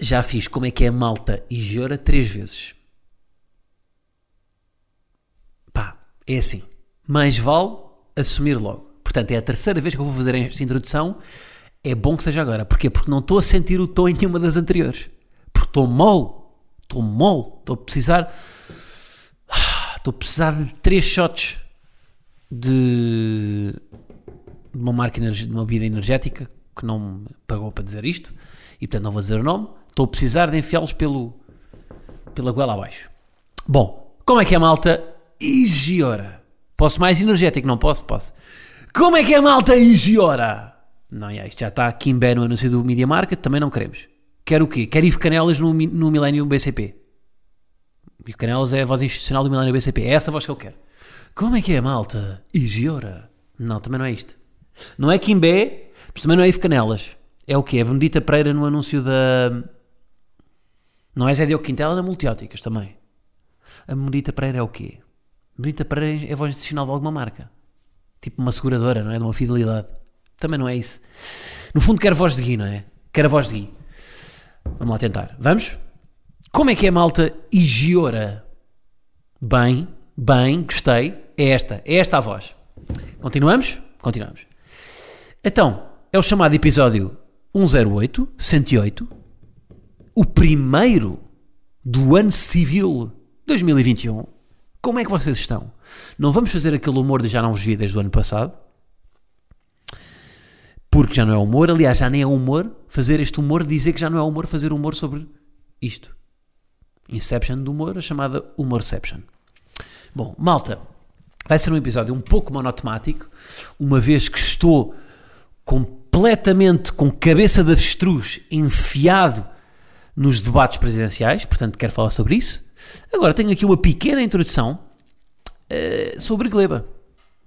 Já fiz como é que é malta e Giora três vezes. Pá, é assim. Mais vale assumir logo. Portanto, é a terceira vez que eu vou fazer esta introdução. É bom que seja agora. Porquê? Porque não estou a sentir o tom em nenhuma das anteriores. Porque estou mole. Estou mole. Estou a precisar. Estou a precisar de três shots de, de uma marca de uma bebida energética que não me pagou para dizer isto e portanto não vou dizer o nome. Estou a precisar de enfiá-los pelo, pela goela abaixo. Bom, como é que é malta? E Giora? Posso mais energético? Não posso? Posso. Como é que é malta e Giora? Não, é, isto já está aqui em no anúncio do Media Market, também não queremos. Quero o quê? Quero Ivo Canelas no, no Millennium BCP. Ivo Canelas é a voz institucional do Millennium BCP. É essa a voz que eu quero. Como é que é malta? E Giora? Não, também não é isto. Não é Kimbé, mas também não é Ivo Canelas. É o quê? É Benedita Pereira no anúncio da... Não é Zé Diogo Quintela da Multióticas também. A Benedita Pereira é o quê? Benedita Pereira é a voz institucional de alguma marca. Tipo uma seguradora, não é? De uma fidelidade. Também não é isso. No fundo quero voz de Gui, não é? Quero a voz de Gui. Vamos lá tentar. Vamos? Como é que é malta e Giora? Bem, bem, gostei. É esta, é esta a voz. Continuamos? Continuamos. Então, é o chamado episódio 108, 108, o primeiro do ano civil 2021. Como é que vocês estão? Não vamos fazer aquele humor de já não vos vi desde o ano passado, porque já não é humor, aliás, já nem é humor fazer este humor, dizer que já não é humor fazer humor sobre isto. Inception do humor, a chamada humorception. Bom, malta, vai ser um episódio um pouco monotemático, uma vez que estou completamente com cabeça de avestruz enfiado nos debates presidenciais, portanto quero falar sobre isso. Agora tenho aqui uma pequena introdução eh, sobre Gleba.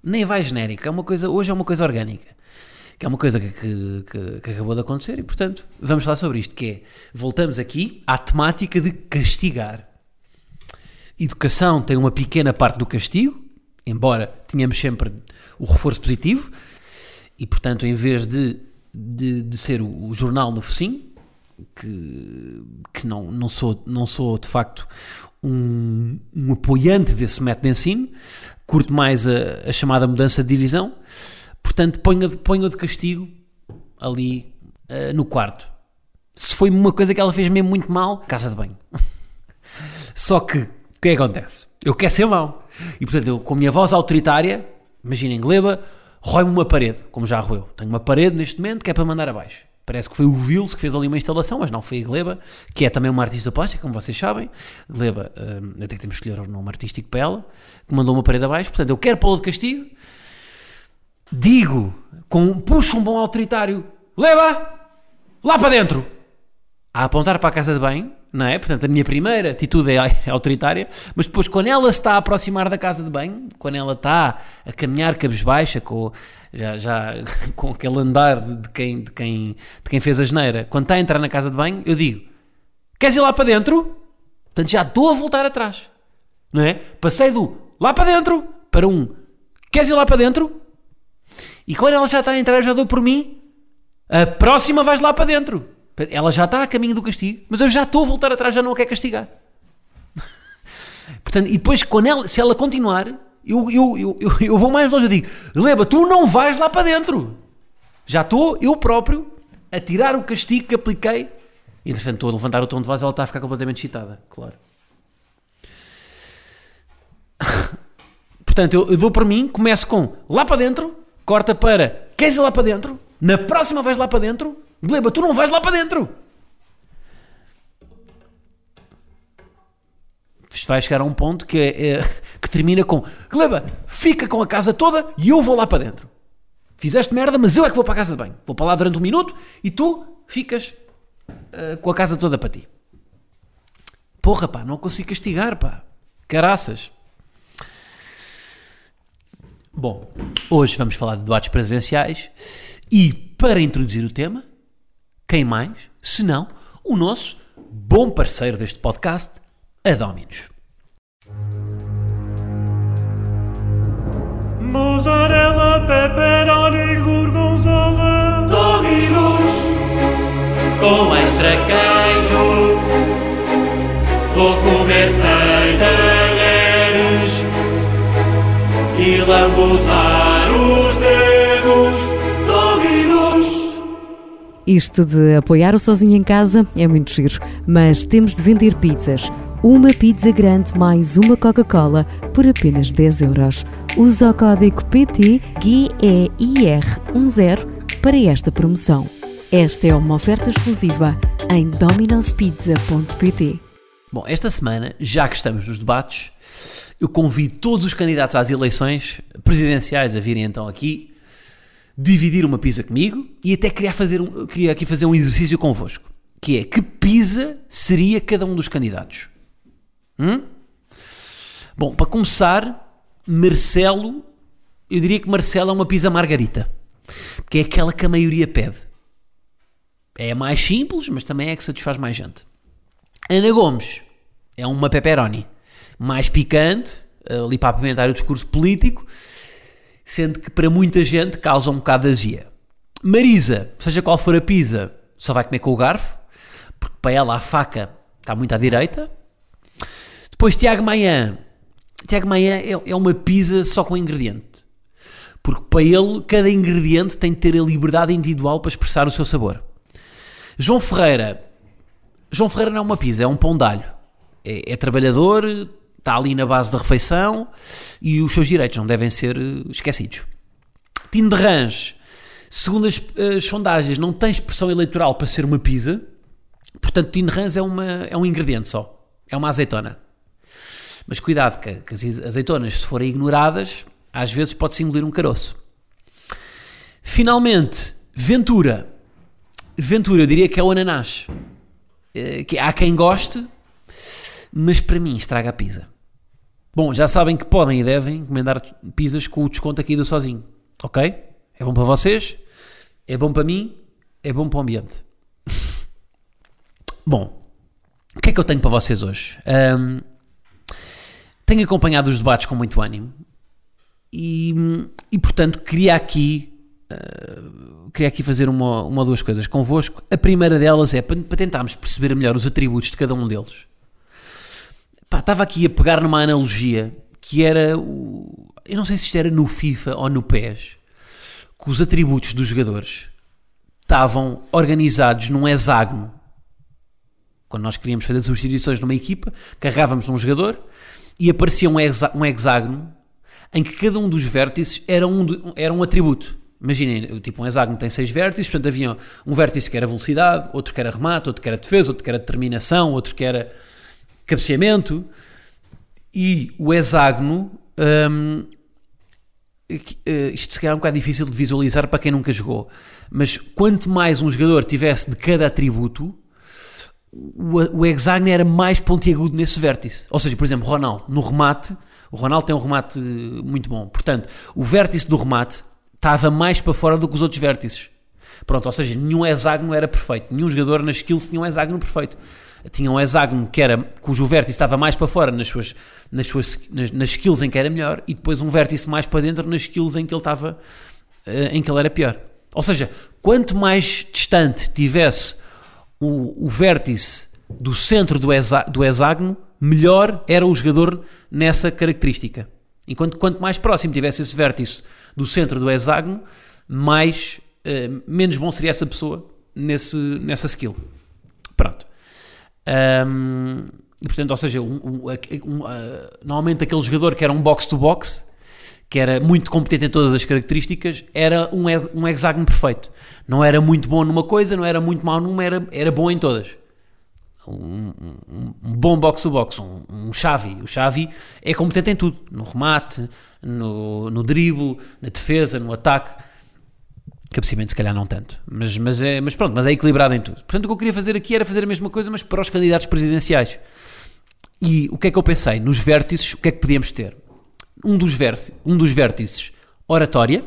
Nem vai genérica, é uma coisa, hoje é uma coisa orgânica. Que é uma coisa que, que- que- que acabou de acontecer e, portanto, vamos falar sobre isto, que é, voltamos aqui à temática de castigar. Educação tem uma pequena parte do castigo, embora tenhamos sempre o reforço positivo, e portanto, em vez de, de, de ser o, o jornal no focinho, que, que não, não, sou, não sou de facto um, um apoiante desse método de ensino, curto mais a, a chamada mudança de divisão, portanto, ponho, de- ponho de castigo ali eh, no quarto. Se foi uma coisa que ela fez mesmo muito mal, casa de banho. Só que, o que é que acontece? Eu quero ser mau. E portanto, eu com a minha voz autoritária, imaginem, Gleba, rói-me uma parede, como já roeu. Tenho uma parede neste momento que é para mandar abaixo. Parece que foi o Vils que fez ali uma instalação, mas não foi a Gleba, que é também uma artista plástica, como vocês sabem. Gleba, hum, até temos que escolher um nome artístico para ela, que mandou uma parede abaixo. Portanto, eu quero pô-la de castigo. Digo, com, puxo um bom autoritário, Gleba, lá para dentro a apontar para a casa de banho, não é? Portanto, a minha primeira atitude é autoritária, mas depois, quando ela está a aproximar da casa de banho, quando ela está a caminhar cabisbaixa, com, já, já, com aquele andar de, quem, de, quem, de quem fez a geneira, quando está a entrar na casa de banho, eu digo: Queres ir lá para dentro? Portanto, já estou a voltar atrás, não é? Passei do lá para dentro para um Queres ir lá para dentro? E quando ela já está a entrar, eu já dou por mim a próxima vais lá para dentro. Ela já está a caminho do castigo, mas eu já estou a voltar atrás, já não a quero castigar. Portanto, e depois, quando ela, se ela continuar, eu, eu, eu, eu, vou mais longe. Eu digo: Leba, tu não vais lá para dentro. Já estou eu próprio a tirar o castigo que apliquei. E, Entretanto, estou a levantar o tom de voz, ela está a ficar completamente excitada, claro. Portanto, eu, eu dou para mim, começo com lá para dentro, corta para queres ir lá para dentro? Na próxima vais lá para dentro? Gleba, tu não vais lá para dentro! Isto vai chegar a um ponto que, é, é- que termina com Gleba, fica com a casa toda e eu vou lá para dentro. Fizeste merda, mas eu é que vou para a casa de banho. Vou para lá durante um minuto e tu ficas uh, com a casa toda para ti. Porra, pá, não consigo castigar, pá. Caraças. Bom, hoje vamos falar de debates presenciais e para introduzir o tema, quem mais, se não, o nosso bom parceiro deste podcast, a Dominus. Mozzarella, pepperoni, gorgonzola. Dominus Com extra queijo. Vou comer sem talheres. E lambuzar os dedos Isto de apoiar o sozinho em casa é muito giro, mas temos de vender pizzas. Uma pizza grande mais uma Coca-Cola por apenas 10 euros. Usa o código PT GEIR10 para esta promoção. Esta é uma oferta exclusiva em dominospizza.pt. Bom, esta semana, já que estamos nos debates, eu convido todos os candidatos às eleições presidenciais a virem então aqui dividir uma pizza comigo e até queria, fazer um, queria aqui fazer um exercício convosco, que é que pizza seria cada um dos candidatos? Hum? Bom, para começar, Marcelo, eu diria que Marcelo é uma pizza margarita, porque é aquela que a maioria pede. É mais simples, mas também é que satisfaz mais gente. Ana Gomes é uma pepperoni, mais picante, ali para apimentar o discurso político, sendo que para muita gente causa um bocado de azia. Marisa, seja qual for a pizza, só vai comer com o garfo, porque para ela a faca está muito à direita. Depois Tiago Maia. Tiago Maia é, é uma pizza só com ingrediente. Porque para ele, cada ingrediente tem de ter a liberdade individual para expressar o seu sabor. João Ferreira. João Ferreira não é uma pizza, é um pão de alho. É, é trabalhador, está ali na base da refeição e os seus direitos não devem ser eh, esquecidos. Tino de Range, segundo as, as sondagens, não tem expressão eleitoral para ser uma pizza, portanto, Tino de Range é, é um ingrediente só, é uma azeitona. Mas cuidado, que, que as azeitonas, se forem ignoradas, às vezes pode simular um caroço. Finalmente, Ventura. Ventura, eu diria que é o ananás. Eh, Que há quem goste, mas para mim estraga a pizza. Bom, já sabem que podem e devem encomendar pizzas com o desconto aqui do sozinho. Ok? É bom para vocês, é bom para mim, é bom para o ambiente. bom, o que é que eu tenho para vocês hoje? Ahm, tenho acompanhado os debates com muito ânimo e, e portanto, queria aqui, uh, queria aqui fazer uma, uma ou duas coisas convosco. A primeira delas é para, para tentarmos perceber melhor os atributos de cada um deles. Pá, estava aqui a pegar numa analogia que era, o, eu não sei se isto era no FIFA ou no PES, que os atributos dos jogadores estavam organizados num hexágono. Quando nós queríamos fazer substituições numa equipa, carregávamos num jogador e aparecia um, um hexágono em que cada um dos vértices era um, era um atributo. Imaginem, tipo um hexágono tem seis vértices, portanto havia um vértice que era velocidade, outro que era remate, outro que era defesa, outro que era determinação, outro que era cabeceamento. E o hexágono, que, eh, isto se calhar é um bocado difícil de visualizar para quem nunca jogou, mas quanto mais um jogador tivesse de cada atributo, o, o hexágono era mais pontiagudo nesse vértice. Ou seja, por exemplo, Ronaldo, no remate, o Ronaldo tem um remate muito bom. Portanto, o vértice do remate estava mais para fora do que os outros vértices. Pronto, ou seja, nenhum hexágono era perfeito. Nenhum jogador na skills tinha um hexágono perfeito. Tinha um hexágono que era, cujo vértice estava mais para fora nas suas, nas, suas, nas, nas skills em que era melhor e depois um vértice mais para dentro nas skills em que ele estava, eh, em que ele era pior. Ou seja, quanto mais distante tivesse o, o vértice do centro do, hexa, do hexágono, melhor era o jogador nessa característica. Enquanto quanto mais próximo tivesse esse vértice do centro do hexágono, mais, eh, menos bom seria essa pessoa nesse, nessa skill. Pronto. Ahm, e portanto, ou seja, um- um- um- ah, normalmente aquele jogador que era um box-to-box, que era muito competente em todas as características, era um, um hexágono perfeito. Não era muito bom numa coisa, não era muito mau numa, era, era bom em todas. Um, um- um bom box-to-box, um, um Xavi. O Xavi é competente em tudo. No remate, no, no drible, na defesa, no ataque. Cabecimento, se calhar, não tanto. Mas, mas, é, mas pronto, mas é equilibrado em tudo. Portanto, o que eu queria fazer aqui era fazer a mesma coisa, mas para os candidatos presidenciais. E o que é que eu pensei? Nos vértices, o que é que podíamos ter? Um dos, vértices, um dos vértices, oratória,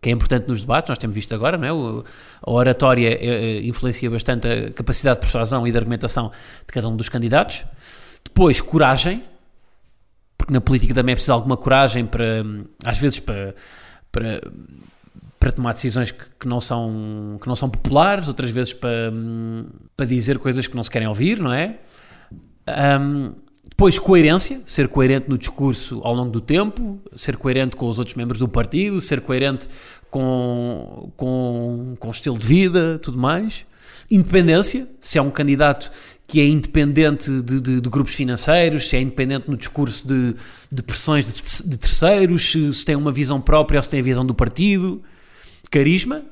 que é importante nos debates, nós temos visto agora, não é? O, a oratória é, influencia bastante a capacidade de persuasão e de argumentação de cada um dos candidatos. Depois, coragem, porque na política também é preciso alguma coragem para, às vezes, para, para, para tomar decisões que, que, não são, que não são populares, outras vezes para, para dizer coisas que não se querem ouvir, não é? Um, depois, coerência, ser coerente no discurso ao longo do tempo, ser coerente com os outros membros do partido, ser coerente com, com, com estilo de vida, tudo mais. Independência, se é um candidato que é independente de, de, de grupos financeiros, se é independente no discurso de, de pressões de, terceiros, se, se tem uma visão própria ou se tem a visão do partido. Carisma,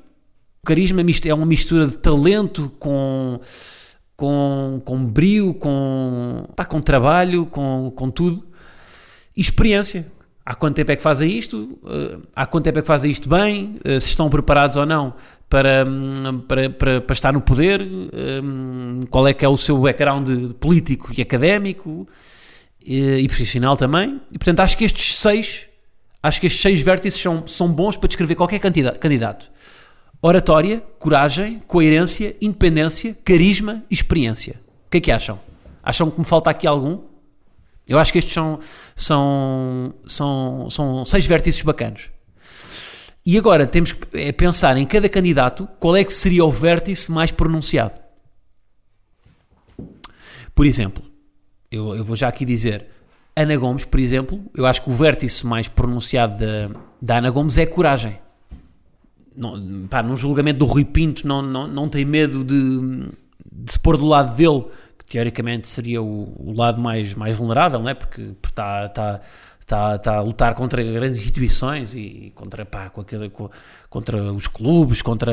carisma é uma mistura de talento com com, com brio, com, pá, com trabalho, com, com tudo. E experiência. Há quanto tempo é que fazem isto? Uh, há quanto tempo é que fazem isto bem? Uh, se estão preparados ou não para, um, para, para, para, estar no poder? Um, qual é que é o seu background político e académico? E, e profissional também? E portanto acho que estes seis, acho que estes seis vértices são, são bons para descrever qualquer candidato. Oratória, coragem, coerência, independência, carisma e experiência. O que é que acham? Acham que me falta aqui algum? Eu acho que estes são, são, são, são seis vértices bacanos. E agora temos que é pensar em cada candidato qual é que seria o vértice mais pronunciado. Por exemplo, eu, eu vou já aqui dizer, Ana Gomes, por exemplo, eu acho que o vértice mais pronunciado da, da Ana Gomes é coragem não, pá, num julgamento do Rui Pinto não, não, não tem medo de, de se pôr do lado dele, que teoricamente seria o, o lado mais, mais vulnerável, não é? porque está está está está a lutar contra grandes instituições e contra, pá, com, contra os clubes, contra,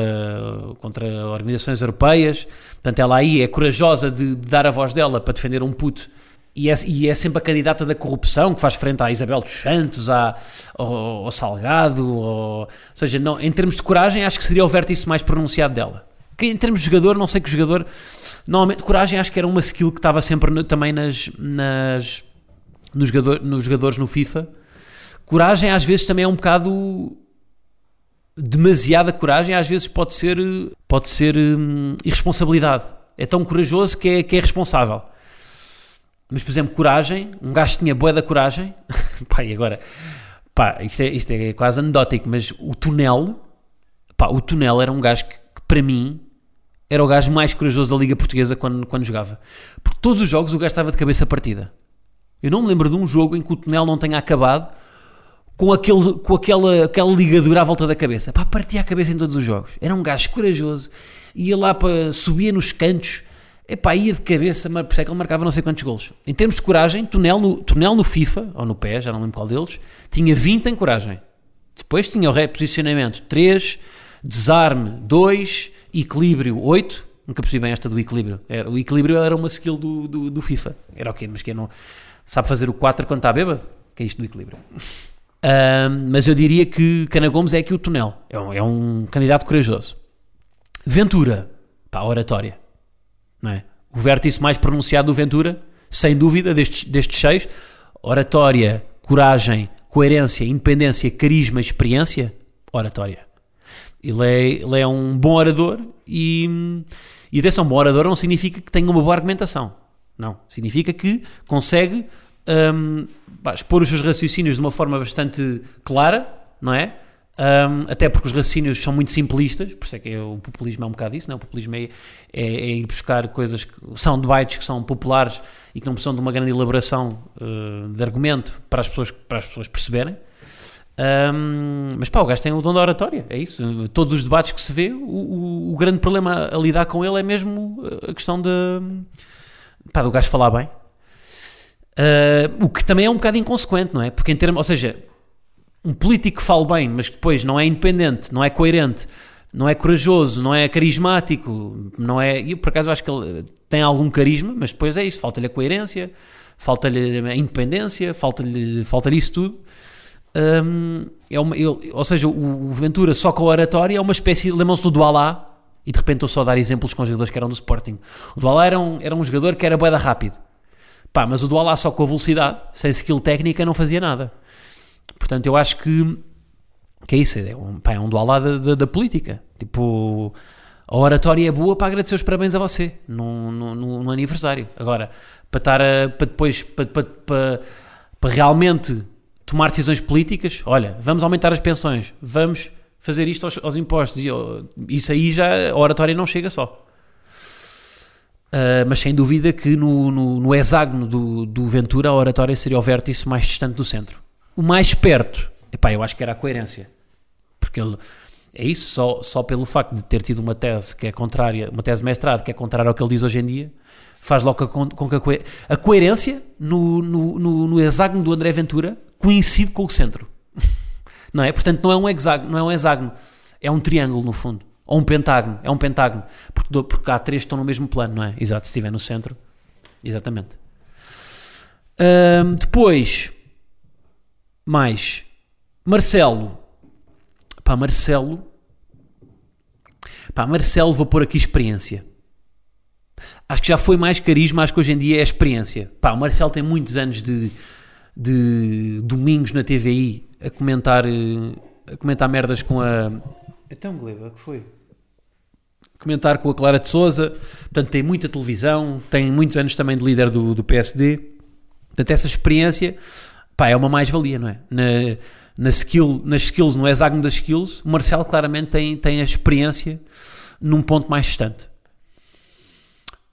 contra organizações europeias. Portanto, ela aí é corajosa de, de dar a voz dela para defender um puto e é, e é, sempre a candidata da corrupção que faz frente à Isabel dos Santos, à, ao, ao Salgado, ao, ou seja, não, em termos de coragem, acho que seria o vértice mais pronunciado dela. Que, em termos de jogador, não sei que jogador, normalmente, coragem acho que era uma skill que estava sempre no, também nas, nas, nos, jogador, nos jogadores no FIFA. Coragem, às vezes, também é um bocado demasiada coragem, às vezes pode ser, pode ser hum, irresponsabilidade. É tão corajoso que é, que é responsável. Mas, por exemplo, coragem, um gajo tinha boa da coragem, pá, e agora, pá, isto é, isto é quase anedótico, mas o Tunel, pá, o Tunel era um gajo que, que, para mim, era o gajo mais corajoso da Liga Portuguesa quando, quando jogava. Porque todos os jogos o gajo estava de cabeça partida. Eu não me lembro de um jogo em que o Tunel não tenha acabado com, aquele, com aquela, aquela ligadura à volta da cabeça. Pá, partia a cabeça em todos os jogos. Era um gajo corajoso, ia lá para, subia nos cantos, Epá, ia de cabeça, mas por isso é que ele marcava não sei quantos golos. Em termos de coragem, Tunel no, Tunel no FIFA, ou no pé, já não lembro qual deles, tinha 20 em coragem. Depois tinha o reposicionamento 3, desarme 2, equilíbrio 8. Nunca percebi bem esta do equilíbrio. Era, o equilíbrio era uma skill do, do, do FIFA. Era o quê? Mas que não sabe fazer o 4 quando está bêbado? Que é isto do equilíbrio. Um, mas eu diria que Cana Gomes é aqui o Tunel. É um, é um candidato corajoso. Ventura, pá, oratória não é? O vértice mais pronunciado do Ventura, sem dúvida, destes, destes seis, oratória, coragem, coerência, independência, carisma, experiência, oratória. Ele é, ele é um bom orador e, e atenção, bom orador não significa que tenha uma boa argumentação. Não. Significa que consegue um, expor os seus raciocínios de uma forma bastante clara, não é? Um, até porque os raciocínios são muito simplistas, por isso é que é, o populismo é um bocado isso, não? É? o populismo é, é, é, ir buscar coisas que são debates que são populares e que não precisam de uma grande elaboração uh, de argumento para as pessoas, para as pessoas perceberem. Um, mas pá, o gajo tem o dom da oratória, é isso. Todos os debates que se vê, o, o, o grande problema a lidar com ele é mesmo a questão de, pá, do gajo falar bem. Uh, o que também é um bocado inconsequente, não é? Porque em termos, ou seja, um político que fale bem, mas que depois não é independente, não é coerente, não é corajoso, não é carismático, não é. Eu por acaso acho que ele tem algum carisma, mas depois é isso, falta-lhe a coerência, falta-lhe a independência, falta-lhe falta isso tudo. hum, é uma, ele- ou seja, o, o Ventura só com a oratória é uma espécie, lembram-se do Dualá, e de repente estou só a dar exemplos com jogadores que eram do Sporting. O Dualá era um, era um jogador que era boeda rápido. Pá, mas o Dualá só com a velocidade, sem skill técnica, não fazia nada. Portanto, eu acho que, que é isso, é um, pá, é um Dualá da, da, da política. Tipo, a oratória é boa para agradecer os parabéns a você no, no, no- no aniversário. Agora, para estar a, para depois, para, para, para, para realmente tomar decisões políticas, olha, vamos aumentar as pensões, vamos fazer isto aos, aos impostos, e, isso aí já, a oratória não chega só. Ah, mas sem dúvida que no, no, no hexágono do, do Ventura a oratória seria o vértice mais distante do centro. O mais perto, epá, eu acho que era a coerência. Porque ele, é isso, só, só pelo facto de ter tido uma tese que é contrária, uma tese mestrado que é contrária ao que ele diz hoje em dia, faz logo com, com que a, coe- a coerência no, no, no, no hexágono do André Ventura coincide com o centro. Não é? Portanto, não é um hexágono, não é um hexágono, é um triângulo no fundo. Ou um pentágono, é um pentágono. Porque, porque há três que estão no mesmo plano, não é? Exato, se estiver no centro. Exatamente. Depois, mais, Marcelo. Pá, Marcelo. Pá, Marcelo, vou pôr aqui experiência. Acho que já foi mais carisma, acho que hoje em dia é experiência. Pá, o Marcelo tem muitos anos de, de domingos na TVI a comentar, eh, a comentar merdas com a. Então, Gleba, que foi? Comentar com a Clara de Souza, portanto, tem muita televisão, tem muitos anos também de líder do, do PSD. Portanto, essa experiência pá, é uma mais-valia, não é? Na, na skill, nas skills, no hexágono das skills, o Marcelo claramente tem, tem a experiência num ponto mais distante.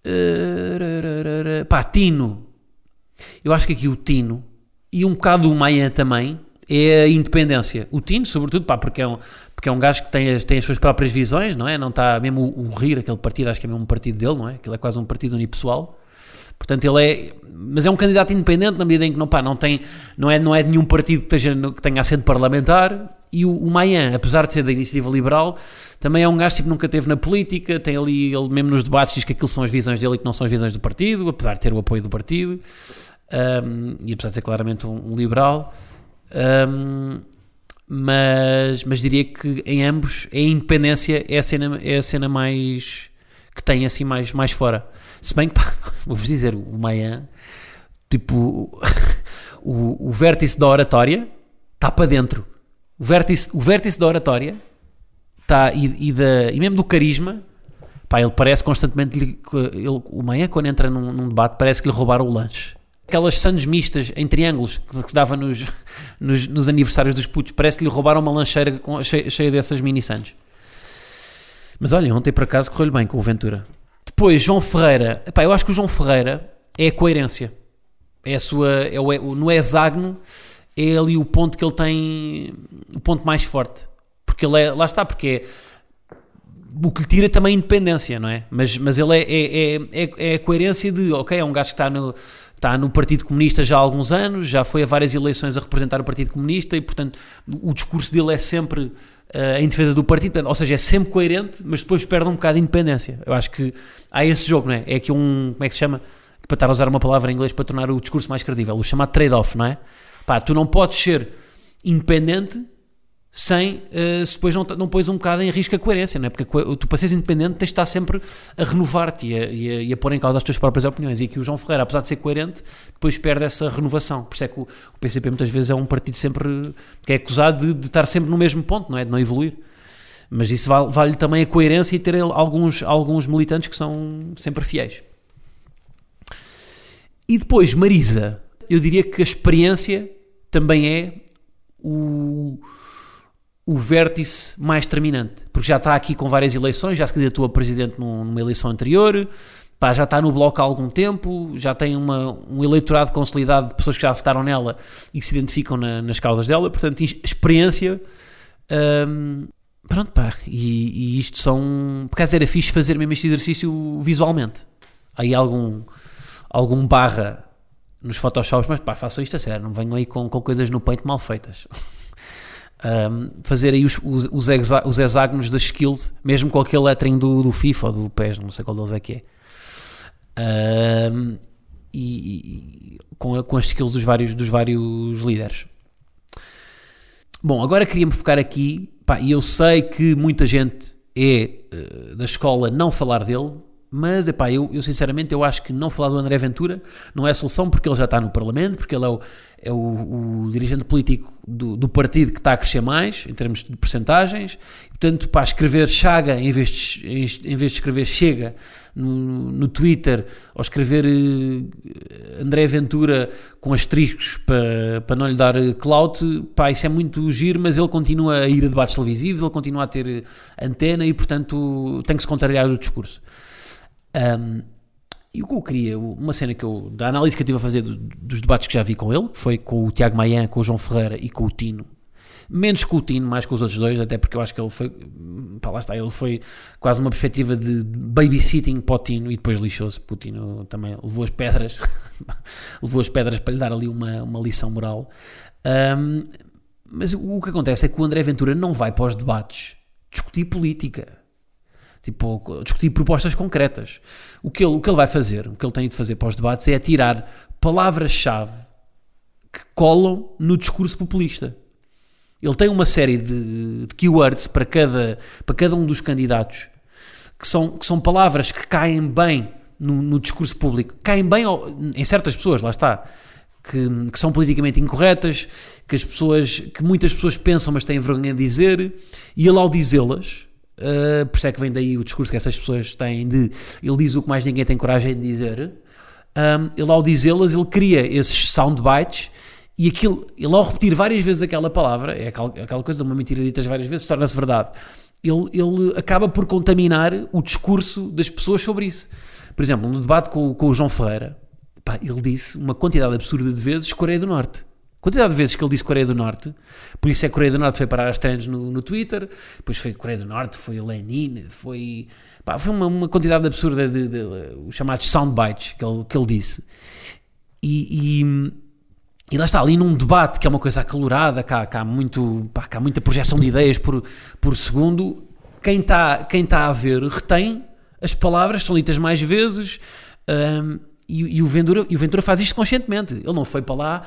Uh, pá, Tino. Eu acho que aqui o Tino e um bocado o Maia também é a independência. O Tino, sobretudo, pá, porque é um, porque é um gajo que tem as, tem as suas próprias visões, não é? Não está mesmo o, o rir, aquele partido, acho que é mesmo um partido dele, não é? Aquilo é quase um partido unipessoal. Portanto, ele é, mas é um candidato independente na medida em que não, pá, não, tem, não, é, não é de nenhum partido que, esteja, que tenha assento parlamentar. E o, o Mayan, apesar de ser da iniciativa liberal, também é um gajo tipo, que nunca esteve na política. Tem ali, ele mesmo nos debates, diz que aquilo são as visões dele e que não são as visões do partido, apesar de ter o apoio do partido. Um, e apesar de ser claramente um, um liberal. Um, mas, mas diria que em ambos a independência é a cena, é a cena mais que tem assim mais, mais fora. Se bem que, pá, vou-vos dizer, o Mayan, tipo, o, o vértice da oratória está para dentro. O vértice, o vértice da oratória está, e, e, da, e mesmo do carisma, pá, ele parece constantemente, ele, o Mayan quando entra num, num debate parece que lhe roubaram o lanche. Aquelas sandes mistas em triângulos que, que se dava nos, nos, nos aniversários dos putos, parece que lhe roubaram uma lancheira com- cheia, cheia dessas mini sandes. Mas olha, ontem por acaso correu-lhe bem com o Ventura. Depois, João Ferreira. Epá, eu acho que o João Ferreira é a coerência. É a sua. É o, é o- no hexágono é ali o ponto que ele tem. O ponto mais forte. Porque ele é. Lá está, porque é. O que lhe tira também a independência, não é? Mas, mas ele é, é, é, é, é a coerência de. Ok, é um gajo que está no, está no Partido Comunista já há alguns anos, já foi a várias eleições a representar o Partido Comunista e, portanto, o discurso dele é sempre eh, em defesa do partido, ou seja, é sempre coerente, mas depois perde um bocado de independência. Eu acho que há esse jogo, não é? É aqui um, como é que se chama? Para estar a usar uma palavra em inglês para tornar o discurso mais credível, o chamado trade-off, não é? Pá, tu não podes ser independente sem, eh, se depois não, não um bocado em risco a coerência, não é? Porque tu para seres independente tens de estar sempre a renovar-te e a, e, e a pôr em causa as tuas próprias opiniões. E aqui o João Ferreira, apesar de ser coerente, depois perde essa renovação. Por isso é que o, o PCP muitas vezes é um partido sempre que é acusado de, de estar sempre no mesmo ponto, não é? De não evoluir. Mas isso vale, vale também a coerência e ter alguns, alguns militantes que são sempre fiéis. E depois, Marisa, eu diria que a experiência também é o, o vértice mais determinante, porque já está aqui com várias eleições, já se candidatou a presidente num- numa eleição anterior, pá, já está no bloco há algum tempo, já tem uma, um eleitorado consolidado de pessoas que já votaram nela e que se identificam na- nas causas dela, portanto, experiência. hum, pronto, pá, e, e isto são. Por acaso era fixe fazer mesmo este exercício visualmente. Aí algum, algum barra nos Photoshops, mas pá, façam isto a sério, não venham aí com, com coisas no peito mal feitas. Um, fazer aí os, os, os, hexágonos das skills, mesmo com aquele lettering do, do FIFA ou do PES, não sei qual deles é que é. Um, e, e- com, a- com as skills dos vários, dos vários líderes. Bom, agora queria-me focar aqui, pá, e eu sei que muita gente é eh, da escola não falar dele, mas epá, eu, eu sinceramente eu acho que não falar do André Ventura não é a solução porque ele já está no Parlamento, porque ele é o, é o, o dirigente político do, do, partido que está a crescer mais em termos de percentagens. Portanto, para escrever Chaga em vez de, em vez de escrever Chega no, no Twitter ou escrever uh, André Ventura com asteriscos para, para não lhe dar clout, pá, isso é muito giro, mas ele continua a ir a debates televisivos, ele continua a ter antena e, portanto, tem que se contrariar o discurso. Um, e o que eu queria, uma cena que eu, da análise que eu estive a fazer do, dos debates que já vi com ele, que foi com o Tiago Maia, com o João Ferreira e com o Tino, menos com o Tino, mais com os outros dois, até porque eu acho que ele foi, pá, lá está, ele foi quase uma perspectiva de babysitting para o Tino e depois lixou-se, o Tino também levou as pedras, levou as pedras para lhe dar ali uma, uma lição moral. Um, mas o que acontece é que o André Ventura não vai para os debates discutir política tipo, discutir propostas concretas. O que, ele, o que ele vai fazer, o que ele tem de fazer para os debates é tirar palavras-chave que colam no discurso populista. Ele tem uma série de, de, keywords para cada, para cada um dos candidatos que são, que são palavras que caem bem no, no discurso público, caem bem em certas pessoas, lá está. Que, que, são politicamente incorretas, que as pessoas, que muitas pessoas pensam, mas têm vergonha de dizer, e ele ao dizê-las, Uh, por isso é que vem daí o discurso que essas pessoas têm de ele diz o que mais ninguém tem coragem de dizer. Um, ele ao dizê-las, ele cria esses soundbites e aquilo, ele ao repetir várias vezes aquela palavra, é aquela, aquela coisa, uma mentira dita várias vezes, torna-se verdade. Ele, ele acaba por contaminar o discurso das pessoas sobre isso. Por exemplo, no debate com, com o João Ferreira, pá, ele disse uma quantidade absurda de vezes Coreia do Norte quantidade de vezes que ele disse Coreia do Norte, por isso é Coreia do Norte foi parar as trends no, no Twitter, depois foi Coreia do Norte, foi Lenin, foi, pá, foi uma, uma, quantidade absurda de, de, de, os chamados soundbites que ele, que ele disse. E, e, e, lá está, ali num debate que é uma coisa acalorada, cá, cá, muito, pá, cá muita projeção de ideias por, por segundo, quem está quem tá a ver retém as palavras, são ditas mais vezes. Um, e, e, o Ventura, e o Ventura faz isto conscientemente. Ele não foi para lá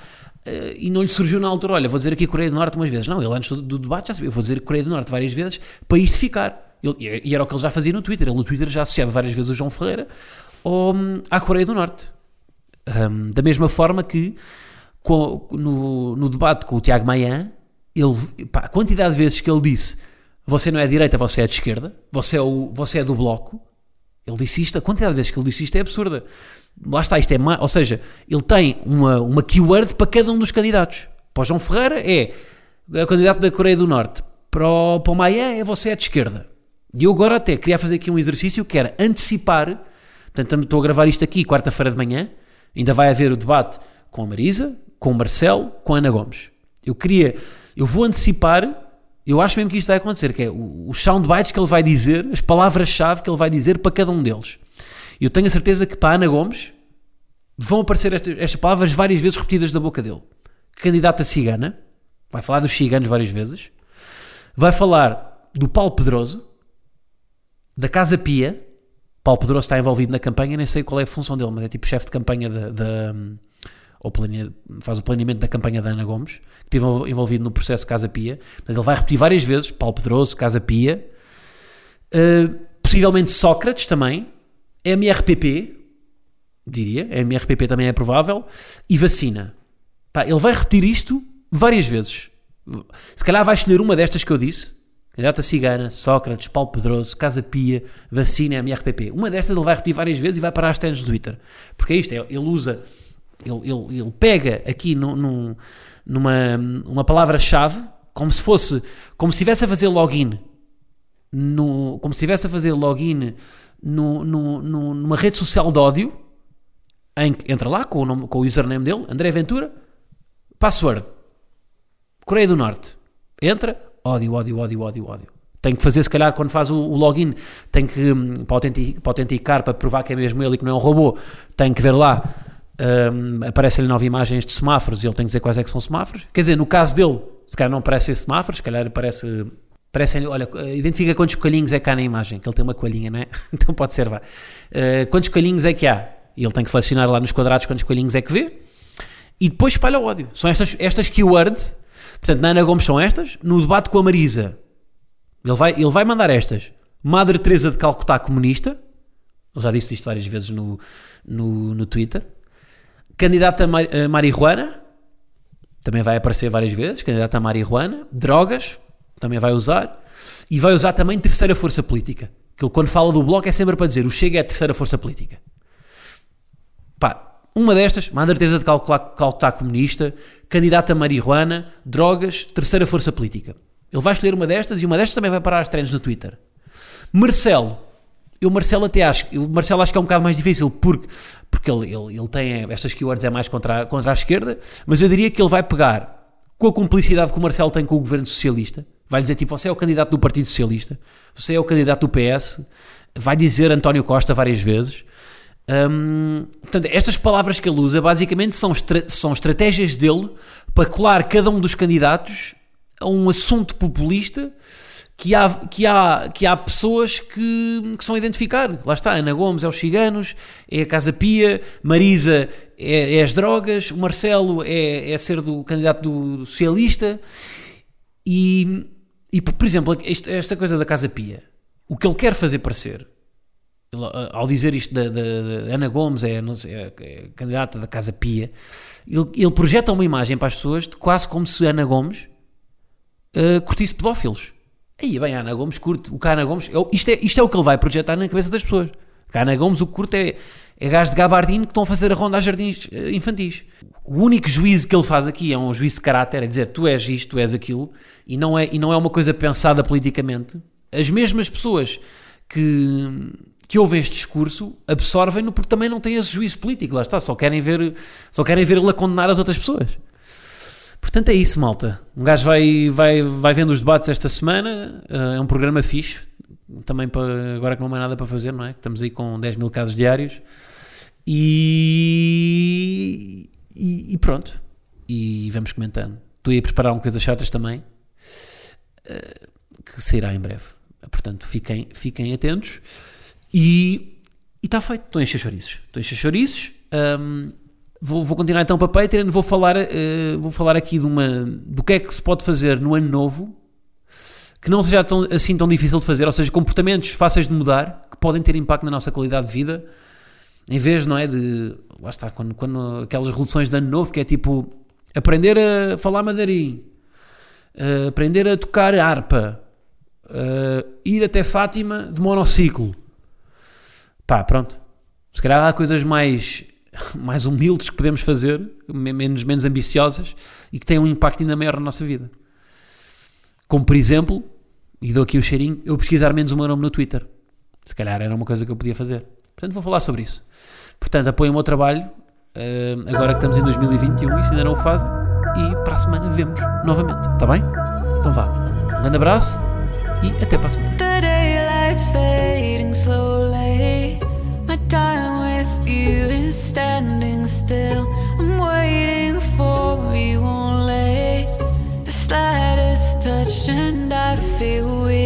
uh, e não lhe surgiu na altura, olha, vou dizer aqui Coreia do Norte umas vezes. Não, ele antes do, do debate já sabia, vou dizer Coreia do Norte várias vezes para isto ficar. Ele, e era o que ele já fazia no Twitter. Ele no Twitter já associava várias vezes o João Ferreira ao, à Coreia do Norte. Um, da mesma forma que com, no, no, debate com o Tiago Maia, ele, pá, a quantidade de vezes que ele disse você não é de direita, você é de esquerda, você é, o, você é do bloco, ele disse isto, a quantidade de vezes que ele disse isto é absurda lá está, isto é ou seja, ele tem uma, uma keyword para cada um dos candidatos. Para o João Ferreira é, é o candidato da Coreia do Norte. Para o, para o Maia é você é de esquerda. E eu agora até queria fazer aqui um exercício que era antecipar, portanto estou a gravar isto aqui quarta-feira de manhã, ainda vai haver o debate com a Marisa, com o Marcelo, com a Ana Gomes. Eu queria, eu vou antecipar, eu acho mesmo que isto vai acontecer, que é os soundbites que ele vai dizer, as palavras-chave que ele vai dizer para cada um deles. Eu tenho a certeza que para Ana Gomes vão aparecer estas, estas palavras várias vezes repetidas da boca dele. Candidata cigana, vai falar dos ciganos várias vezes, vai falar do Paulo Pedroso, da Casa Pia. Paulo Pedroso está envolvido na campanha, nem sei qual é a função dele, mas é tipo chefe de campanha da. ou faz o planeamento da campanha da Ana Gomes, que esteve envolvido no processo Casa Pia. Portanto, ele vai repetir várias vezes: Paulo Pedroso, Casa Pia. Uh, possivelmente Sócrates também, MRPP, diria, MRPP também é provável, e vacina. Pá, ele vai repetir isto várias vezes. Se calhar vai escolher uma destas que eu disse, Candidata Cigana, Sócrates, Paulo Pedroso, Casa Pia, Vacina, MRPP. Uma destas ele vai repetir várias vezes e vai parar as trends do Twitter. Porque é isto, é, ele usa, ele, ele, ele pega aqui no, no, numa uma palavra-chave, como se fosse, como se estivesse a fazer login, no, como se estivesse a fazer login no, no, no, numa rede social de ódio, em que entra lá com o, nome, com o username dele, André Ventura, password, Coreia do Norte, entra, ódio, ódio, ódio, ódio, ódio. Tem que fazer, se calhar, quando faz o, o login, tem que, hum, para autenticar, para provar que é mesmo ele e que não é um robô, tem que ver lá, um, aparecem-lhe nove imagens de semáforos e ele tem que dizer quais é que são semáforos. Quer dizer, no caso dele, se calhar não aparecem semáforos, se calhar aparece Parecem, olha, identifica quantos coelhinhos é que há na imagem, que ele tem uma coelhinha, não é? Então pode ser, vá. Uh, quantos coelhinhos é que há? E ele tem que selecionar lá nos quadrados quantos coelhinhos é que vê. E depois espalha o ódio. São estas, estas keywords Portanto, na Ana Gomes são estas. No debate com a Marisa, ele vai, ele vai mandar estas. Madre Teresa de Calcutá comunista. Ele já disse isto várias vezes no, no, no Twitter. Candidata Mar- a marihuana. Também vai aparecer várias vezes. Candidata marihuana. Drogas. Também vai usar. E vai usar também terceira força política. Que ele, quando fala do bloco, é sempre para dizer o Chega é a terceira força política. Pá, uma destas, Madre Teresa de Calcutá, comunista, candidata a marihuana, drogas, terceira força política. Ele vai escolher uma destas e uma destas também vai parar as trends no Twitter. Marcelo, eu Marcelo até acho, eu Marcelo acho que é um bocado mais difícil porque, porque ele, ele, ele tem estas keywords é mais contra, a- contra a esquerda, mas eu diria que ele vai pegar com a cumplicidade que o Marcelo tem com o governo socialista, vai dizer tipo, você é o candidato do Partido Socialista, você é o candidato do PS, vai dizer António Costa várias vezes. Hum, portanto, estas palavras que ele usa basicamente são, estra- são estratégias dele para colar cada um dos candidatos a um assunto populista que há, que há, que há pessoas que, que são a identificar. Lá está, Ana Gomes é os ciganos, é a Casa Pia, Marisa é, é as drogas, o Marcelo é, é ser do candidato do, do socialista. E, e, por exemplo, esta coisa da Casa Pia, o que ele quer fazer parecer, a- ao dizer isto da, da- da Ana Gomes, é, sei, é, é candidata da Casa Pia, ele, ele projeta uma imagem para as pessoas de quase como se Ana Gomes uh, curtisse pedófilos. Aí, bem, a Ana Gomes curte. O que a Ana Gomes. é Isto é, isto é o que ele vai projetar na cabeça das pessoas. Que a Ana Gomes o que curte é, é de gabardino que estão a fazer a ronda a jardins eh, infantis. O único juízo que ele faz aqui é um juízo de caráter, é dizer tu és isto, tu és aquilo, e não é, e não é uma coisa pensada politicamente. As mesmas pessoas que, que ouvem este discurso absorvem-no porque também não têm esse juízo político, lá está, só querem ver, só querem ver ele a condenar as outras pessoas. Portanto, é isso, malta. Um gajo vai, vai, vai vendo os debates esta semana. eh, é um programa fixe. Também para, agora que não há nada para fazer, não é? Estamos aí com 10 mil casos diários. E, e, e pronto. E vamos comentando. Estou aí a preparar um coisas chatas também. eh, que sairá em breve. Portanto, fiquem, fiquem atentos. E está feito. Estou a encher chouriços. Estou a encher chouriços. Hum, Vou, vou continuar então para Patreon. Vou falar, eh, vou falar aqui de uma, do que é que se pode fazer no ano novo que não seja tão, assim tão difícil de fazer, ou seja, comportamentos fáceis de mudar que podem ter impacto na nossa qualidade de vida. Em vez, não é? De. Lá está, quando, quando aquelas resoluções de ano novo que é tipo aprender a falar mandarim, eh, aprender a tocar harpa, eh, ir até Fátima de monociclo. Pá, pronto. Se calhar há coisas mais, mais humildes que podemos fazer, me- menos, menos ambiciosas e que têm um impacto ainda maior na nossa vida. Como por exemplo, e dou aqui o cheirinho, eu pesquisar menos o meu nome no Twitter. Se calhar era uma coisa que eu podia fazer. Portanto, vou falar sobre isso. Portanto, apoiem o meu trabalho, eh, agora que estamos em 2021 e se ainda não o fazem. E para a semana vemos novamente, está bem? Então vá. Um grande abraço e até para a semana. The daylight's and I feel weak.